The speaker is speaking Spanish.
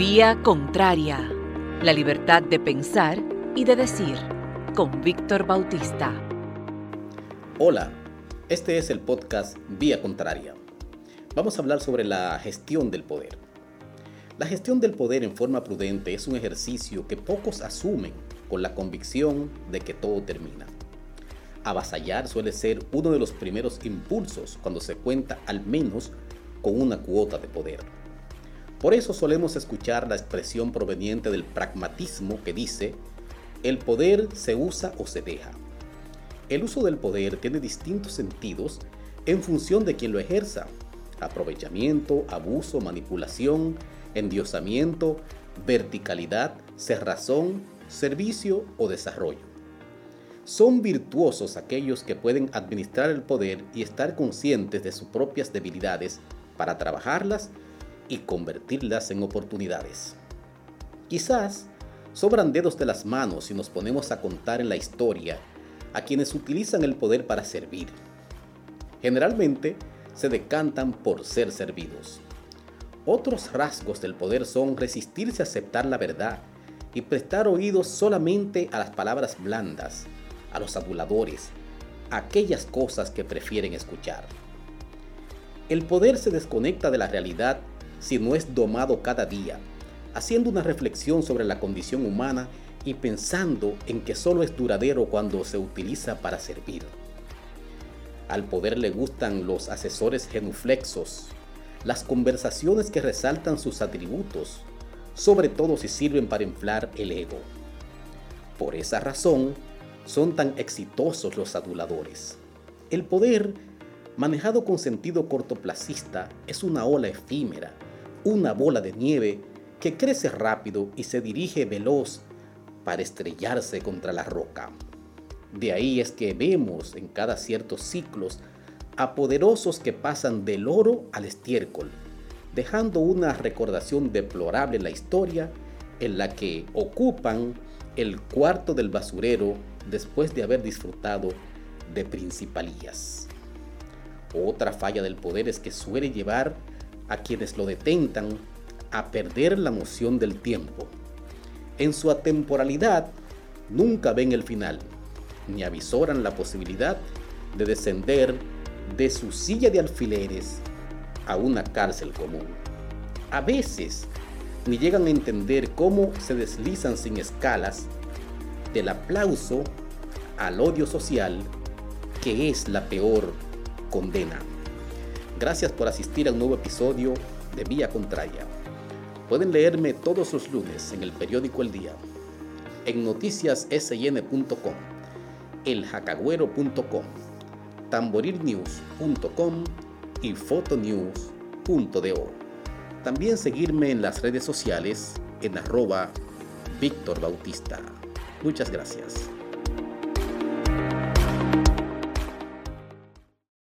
Vía Contraria. La libertad de pensar y de decir. Con Víctor Bautista. Hola, este es el podcast Vía Contraria. Vamos a hablar sobre la gestión del poder. La gestión del poder en forma prudente es un ejercicio que pocos asumen con la convicción de que todo termina. Avasallar suele ser uno de los primeros impulsos cuando se cuenta al menos con una cuota de poder. Por eso solemos escuchar la expresión proveniente del pragmatismo que dice, el poder se usa o se deja. El uso del poder tiene distintos sentidos en función de quien lo ejerza. Aprovechamiento, abuso, manipulación, endiosamiento, verticalidad, cerrazón, servicio o desarrollo. Son virtuosos aquellos que pueden administrar el poder y estar conscientes de sus propias debilidades para trabajarlas y convertirlas en oportunidades. Quizás sobran dedos de las manos si nos ponemos a contar en la historia a quienes utilizan el poder para servir. Generalmente se decantan por ser servidos. Otros rasgos del poder son resistirse a aceptar la verdad y prestar oídos solamente a las palabras blandas, a los aduladores, a aquellas cosas que prefieren escuchar. El poder se desconecta de la realidad si no es domado cada día, haciendo una reflexión sobre la condición humana y pensando en que solo es duradero cuando se utiliza para servir. Al poder le gustan los asesores genuflexos, las conversaciones que resaltan sus atributos, sobre todo si sirven para inflar el ego. Por esa razón, son tan exitosos los aduladores. El poder, manejado con sentido cortoplacista, es una ola efímera una bola de nieve que crece rápido y se dirige veloz para estrellarse contra la roca. De ahí es que vemos en cada ciertos ciclos a poderosos que pasan del oro al estiércol, dejando una recordación deplorable en la historia en la que ocupan el cuarto del basurero después de haber disfrutado de principalías. Otra falla del poder es que suele llevar a quienes lo detentan a perder la noción del tiempo. En su atemporalidad nunca ven el final, ni avisoran la posibilidad de descender de su silla de alfileres a una cárcel común. A veces ni llegan a entender cómo se deslizan sin escalas del aplauso al odio social, que es la peor condena. Gracias por asistir a un nuevo episodio de Vía Contraria. Pueden leerme todos los lunes en el periódico El Día, en noticiassn.com, eljacagüero.com, tamborilnews.com y fotonews.do. También seguirme en las redes sociales en arroba Víctor Bautista. Muchas gracias.